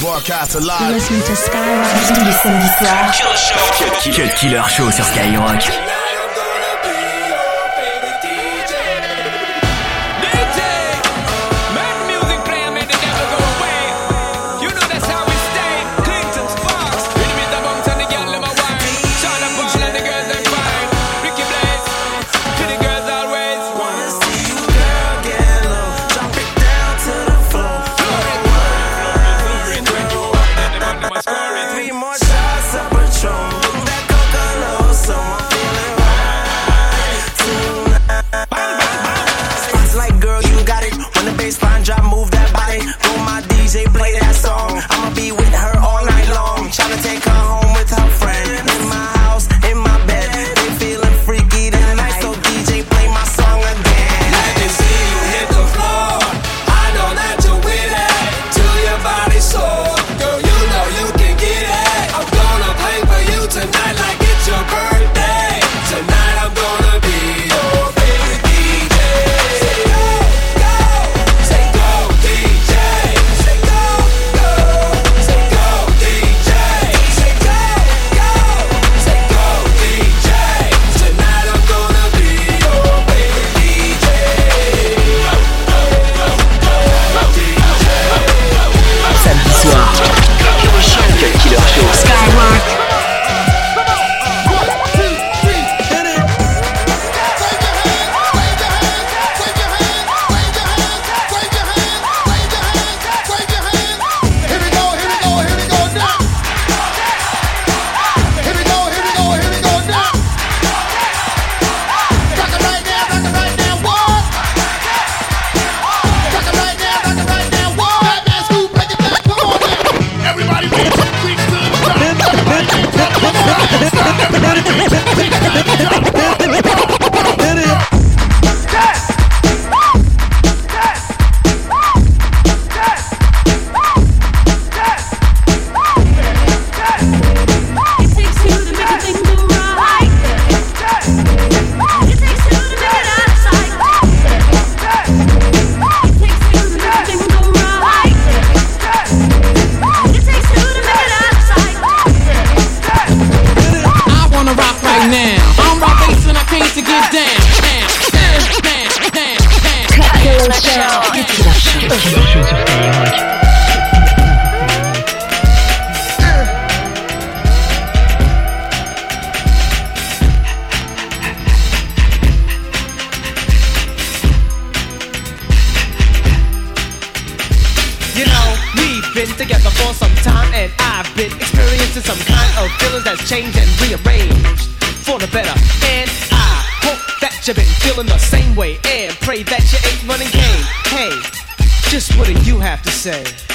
Broadcast live. Listening to Skyrock. Tous les samedis. Killer Show. Killer Show sur Skyrock. that you ain't running game. Hey, just what do you have to say?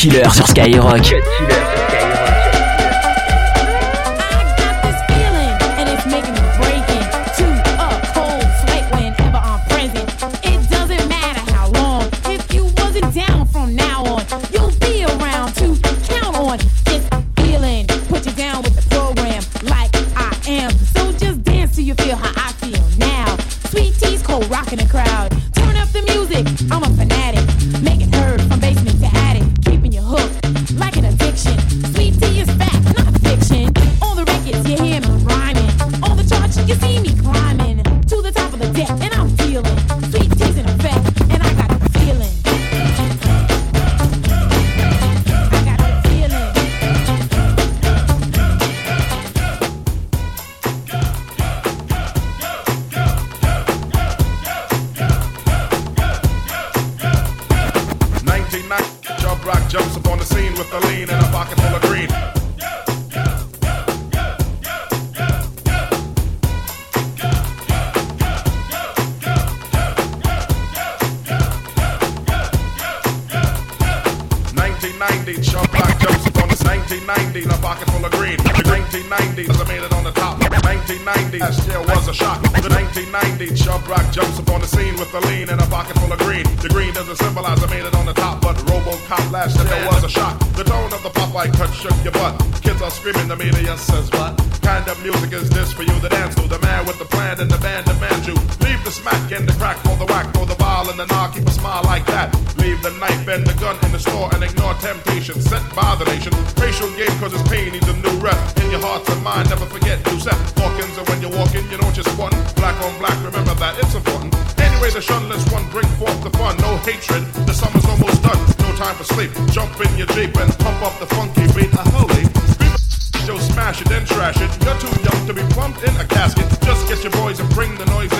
Killer sur Skyrock. Cut killer. 1990, Chubb Rock jumps up on the 1990, a pocket full of green. The 1990, as I made it on the top. 1990, that was a shock. The 1990, Chubb Rock jumps up on the scene with the lean and a pocket full of green. The green doesn't symbolize I made it on the top, but Robocop flashed and there was a shock. The tone of the pop Popeye cut shook your butt. Kids are screaming, the media says what? Kind of music is this for you to dance to? The man with the plan and the band demands you. Leave the smack and the crack for the whack, for the ball and the knock, keep a smile like that. Leave the knife and the gun in the store and ignore temptation sent by the nation. Racial game cause it's pain needs a new rep. In your heart and mind, never forget Yusef Hawkins. And when you're walking, you know just one. Black on black, remember that it's important. Anyway, the shunless one bring forth the fun. No hatred, the summer's almost done. No time for sleep. Jump in your Jeep and pump up the funky beat. A holy. Yo, smash it, then trash it. You're too young to be plumped in a casket. Just get your boys and bring the noise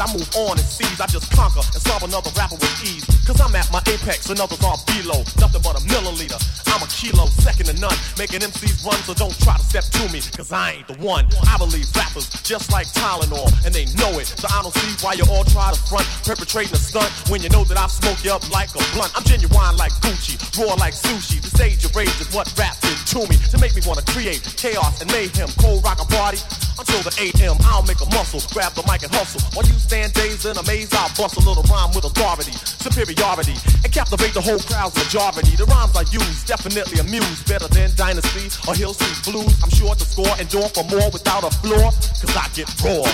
I move on and seize, I just conquer and solve another rapper with ease. Cause I'm at my apex and others are below, nothing but a milliliter. I'm a kilo, second to none, making MCs run, so don't try to step to me, cause I ain't the one. I believe rappers just like Tylenol, and they know it. So I don't see why you all try to front, perpetrating a stunt when you know that I smoke you up like a blunt. I'm genuine like Gucci, raw like sushi. The stage of rage is what rap did to me to make me wanna create chaos and mayhem. Cold rock a party until the 8 a.m. I'll make a muscle, grab the mic and hustle. While you stand dazed in a maze, I'll bust a little rhyme with authority, superiority, and captivate the whole crowd's majority. The rhymes I use definitely amuse better than Dynasty or Hill Street Blues. I'm sure to score and door for more without a floor, cause I get raw.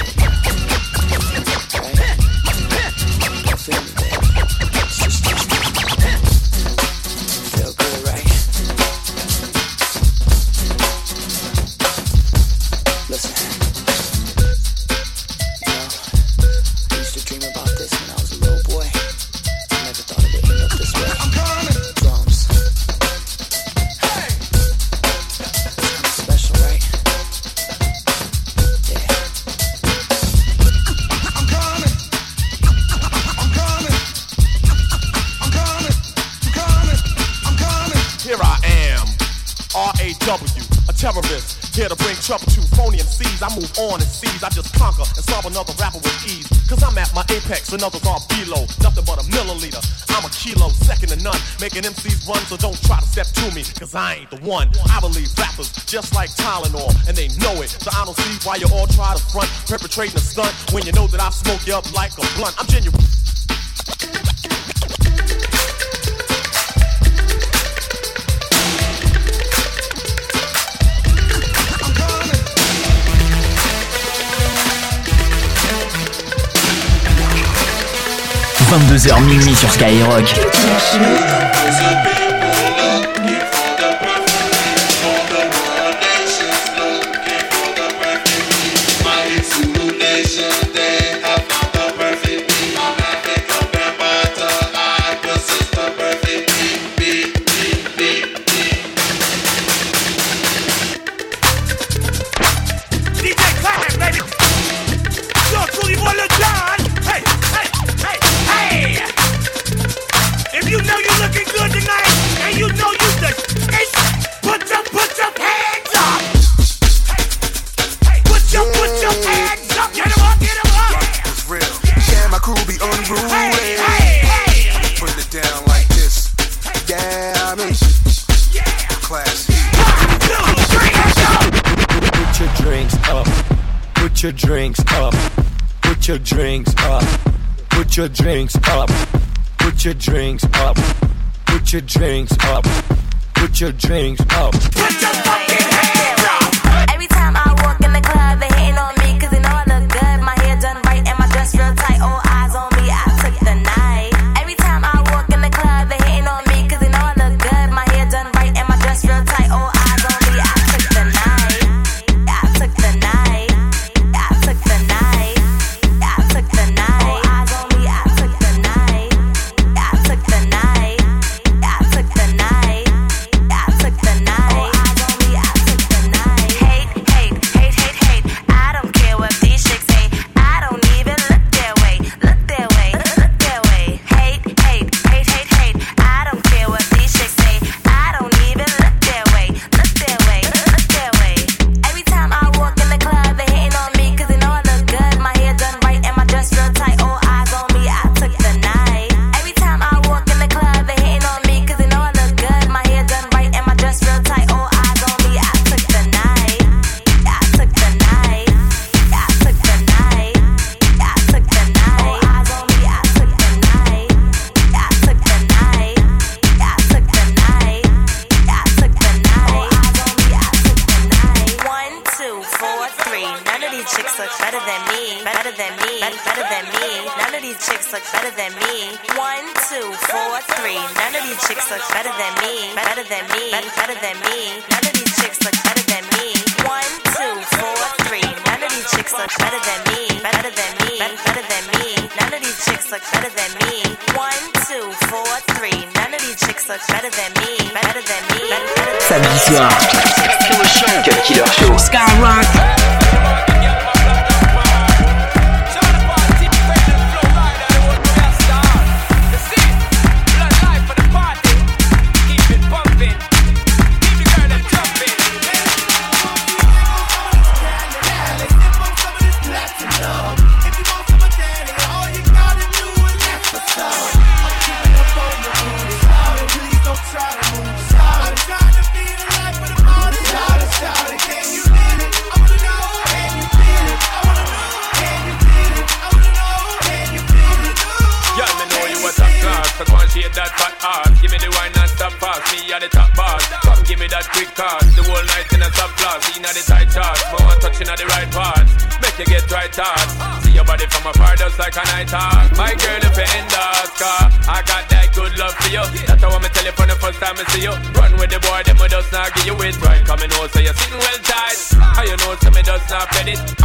I move on and seize, I just conquer and solve another rapper with ease. Cause I'm at my apex and others are below, nothing but a milliliter. I'm a kilo, second to none, making MCs run, so don't try to step to me, cause I ain't the one. I believe rappers just like Tylenol, and they know it, so I don't see why you all try to front, perpetrating a stunt when you know that I smoke you up like a blunt. I'm genuine. 22h minuit sur Skyrock. Your drinks up. Put your drinks up. Put your drinks up. Put your drinks up. Put your drinks up. Put your fucking hands look better than me. One, two, four, three. None of these chicks look better than me. Better than me. Better than me. None of these chicks look better than me. One, two, four, three. None of these chicks look better than me. Better than me. Better than me. None of these chicks look better than me. One, two, four, three. None of these chicks look better than me. Better than me. Better than Samedi soir. Cut Killer Show. Skyrock.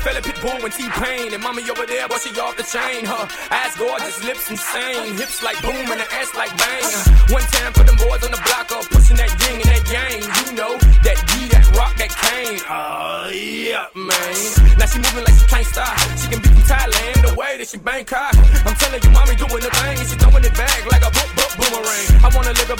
fella Pitbull and T-Pain And mommy over there, but she off the chain Her ass gorgeous, lips insane Hips like boom and her ass like bang Uh, One time for them boys on the block up Pushing that yin and that yang. You know, that D, that rock, that cane. Oh, yeah, man. Now she moving like she can't stop She can be from Thailand, the way that she Bangkok I'm telling you, mommy doing the thing And she throwing it back like a boop, boop, boomerang. I wanna live her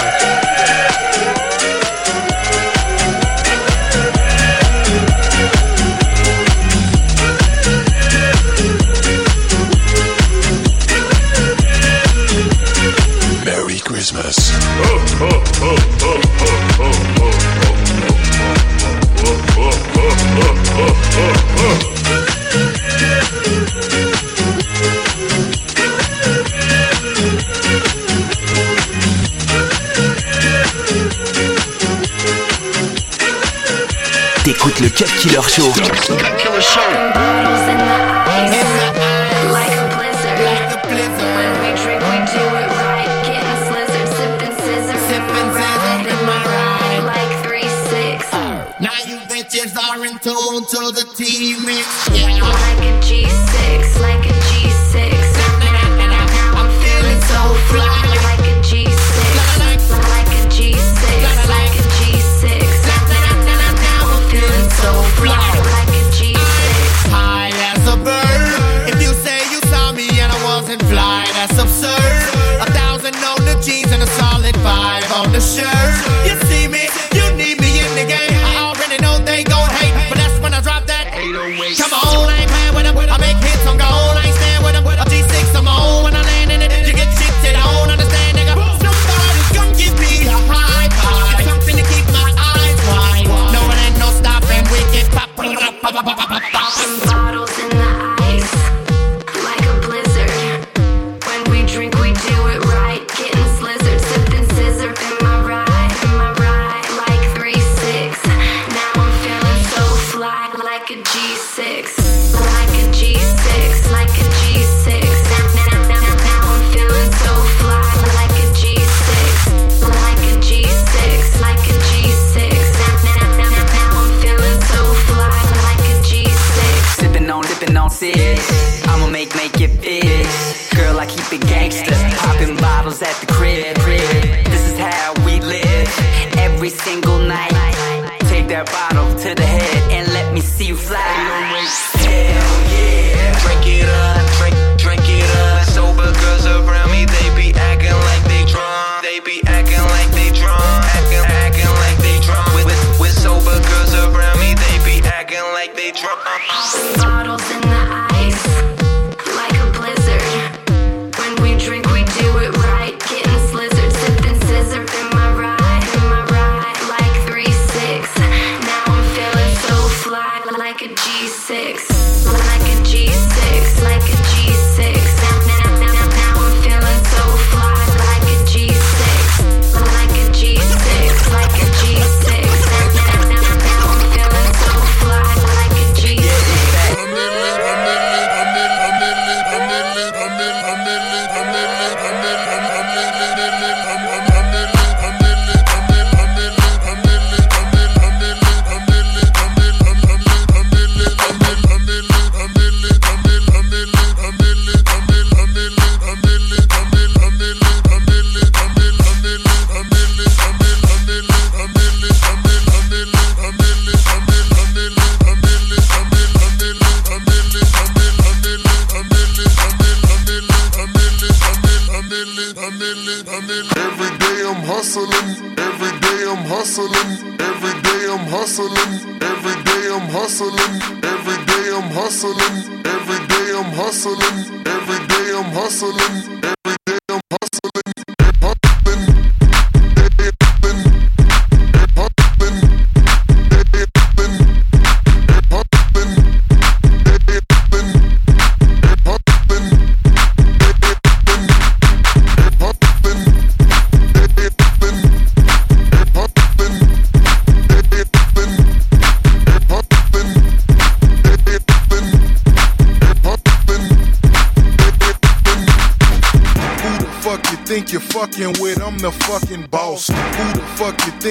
T'écoutes le Cut Killer Show. That bottle to the head and let me see you fly. Hell yeah. Drink it up, drink, drink it up. Sober girls around me, they be acting like they drunk. They be acting like they drunk. Acting, acting like they drunk. With, with, with sober girls around me, they be acting like they drunk. Bottles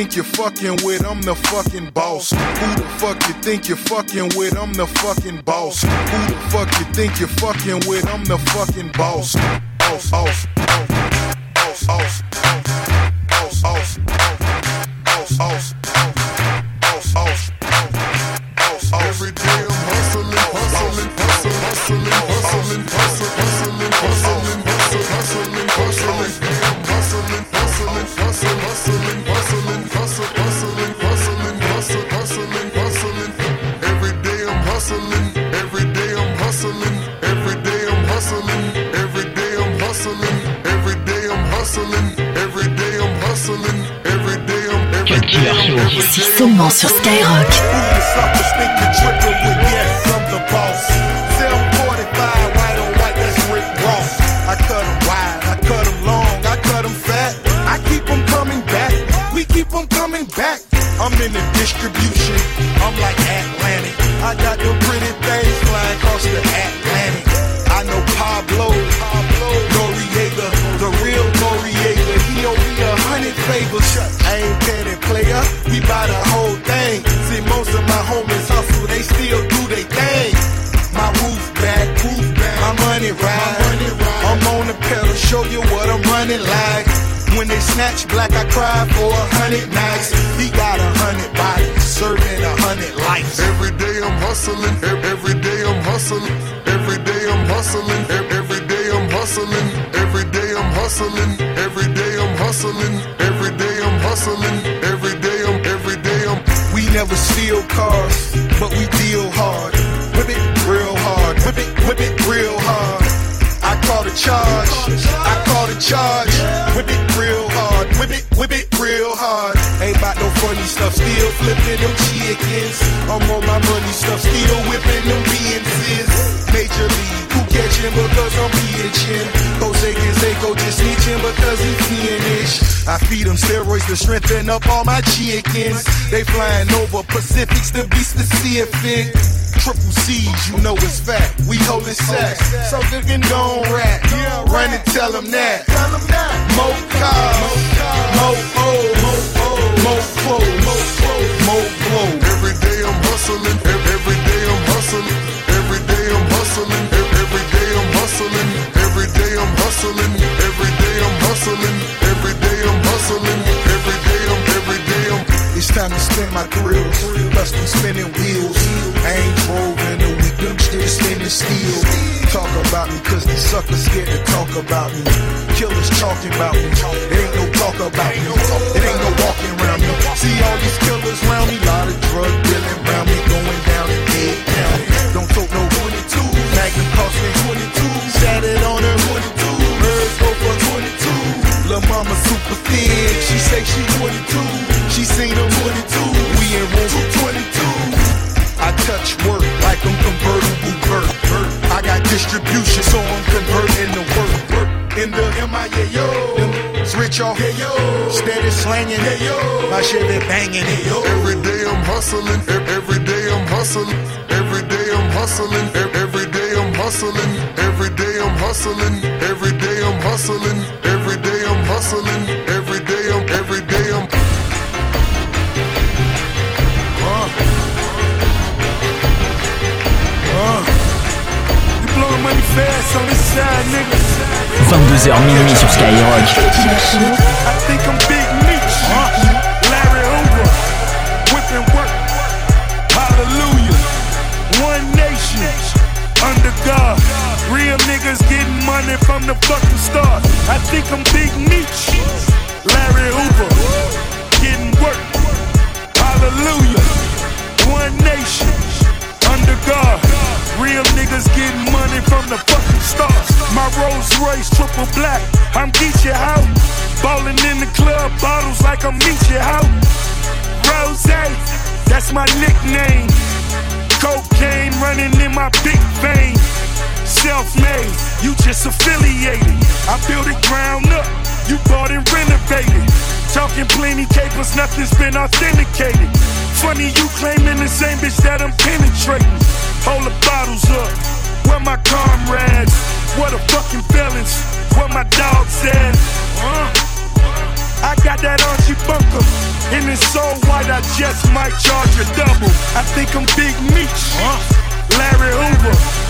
think you're fucking with? I'm the fucking boss. Who the fuck you think you're fucking with? I'm the fucking boss. Who the fuck you think you're fucking with? I'm the fucking boss. Boss, boss, boss, boss, boss, boss, boss, boss, 'em coming back. I'm in the distribution, I'm like Atlantic. I got the pretty things flying across the Atlantic. I know Pablo, Pablo Noriega, the real Noriega. He owe me a hundred favors. Money ride. I'm on the pedal, show you what I'm running like. When they snatch black, I cry for a hundred nights. He got a hundred bodies, serving a hundred lives. Every day I'm hustling, every day I'm hustling, every day I'm hustling, every day I'm hustling, every day I'm hustling, every day I'm hustling, every day I'm hustling, every day I'm, every day I'm. We never steal cars, but we deal hard. Whip it real hard, whip it, whip it real hard. I call the charge, I call the charge. Whip it real hard, whip it, whip it real hard. Ain't about no funny stuff, still flipping them chickens. I'm on my money stuff, still whipping them BNCs. Major league, catching because I'm pitching. Jose Canseco just snitching because he fiendish. I feed them steroids to strengthen up all my chickens. They flying over Pacifics to be specific. Triple C's, you know it's fat. We holding sacks. So they can go on rat. Run and tell them that. Mo cars, mo O's, mo clothes, mo clothes. Every day I'm hustling, ev- every day I'm hustling, Every day I'm hustling, every day I'm hustling, every day I'm hustling, every day I'm hustling, every day I'm, every day I'm. It's time to spend my grills, busting spinning wheels. I ain't drove in a week, them still spinning steel. Talk about me, cause the suckers scared to talk about me. Killers talking about me, it ain't no talk about me, it ain't no walking around me. See all these killers round me, lot of drug dealing round me, going down and dead down. Magnum 22. Sat it on her 22. Birds go for 22. Lil' mama super thin. She say she 22. She seen her 22. We in room 22. I touch work like I'm convertible vert. I got distribution, so I'm converting the work. In the MIA, yo. It's rich off, yeah, yo. Steady slanging, yeah, yo. My shit been banging, yeah, yo. Every day I'm hustling, every day I'm hustling, every day I'm hustling, hustling, every day I'm hustling, every day I'm hustling, every day I'm hustling, every day I'm, every day I'm. Uh. You blowing money fast on this side, nigga. 22h minuit sur Skyrock. Real niggas getting money from the fucking start. I think I'm Big Meech. Larry Hoover. Getting work. Hallelujah. One nation. Under God. Real niggas getting money from the fucking start. My Rolls Royce triple black. I'm Geechee out. Ballin' in the club, bottles like I'm Meechee out. Rose, that's my nickname. Cocaine running in my big vein. Self-made, you just affiliated. I built it ground up, you bought and renovated. Talking plenty capers, nothing's been authenticated. Funny you claiming the same bitch that I'm penetrating. Hold the bottles up, where my comrades? What the fucking felons? Where my dogs at? Uh. I got that Archie Bunker. And it's so white, I just might charge a double. I think I'm Big Meech. Larry Hoover.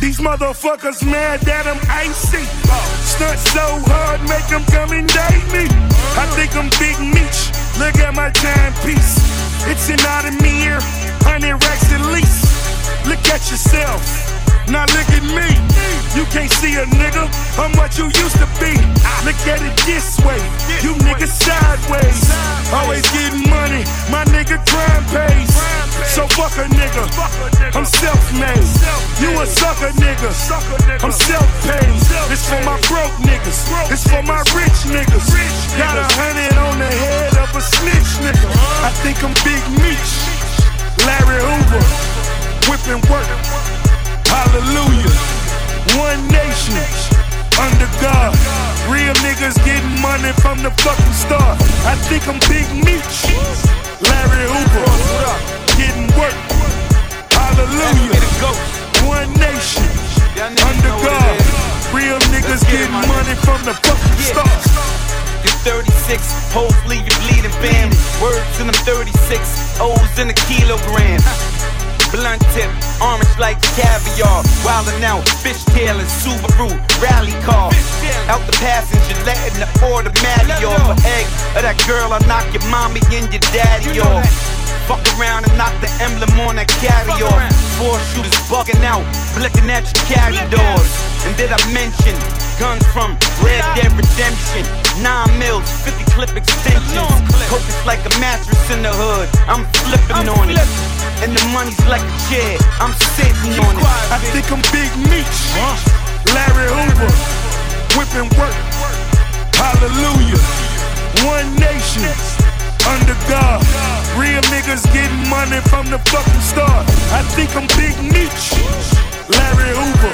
These motherfuckers mad that I'm icy. Stunt so hard, make them come and date me. I think I'm Big Meech. Look at my timepiece. It's an Audemars, 100 racks at least. Look at yourself. Now look at me. You can't see a nigga. I'm what you used to be. Look at it this way. You niggas sideways. Always getting money. My nigga crime pays. So fuck a nigga. I'm self-made. You a sucker nigga. I'm self-paid. It's for my broke niggas. It's for my rich niggas. Got a hundred on the head of a snitch nigga. I think I'm Big Meech. Larry Hoover. Whipping work. Under God. Real niggas getting money from the fucking start. I think I'm Big Meech. Larry Hoover. Getting work. Hallelujah. One nation. Under God. Real niggas getting money from the fucking start. You 36, hoes leave you bleeding, fam. Words in them 36, O's in a kilogram. Blunt tip, orange like caviar. Wildin' out, fishtail and Subaru rally car. Out the passenger, letting the automatic off. For egg of that girl, I knock your mommy and your daddy off. Fuck around and knock the emblem on that carry off. Four shooters bugging out, blicking at your carry doors. And did I mention guns from Red Dead Redemption? Nine mils, 50 clip extensions. Coke is like a mattress in the hood. I'm flipping on it. And the money's like a chair. I'm sitting on it. I think I'm Big Meech. Larry Hoover. Whipping work. Hallelujah. One nation. Under God. Real niggas getting money from the fucking start. I think I'm Big Meech. Larry Hoover.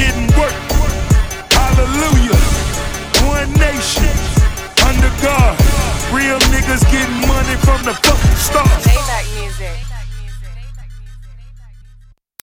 Getting work. Hallelujah. One nation under God. Real niggas getting money from the fucking stars. Playback music.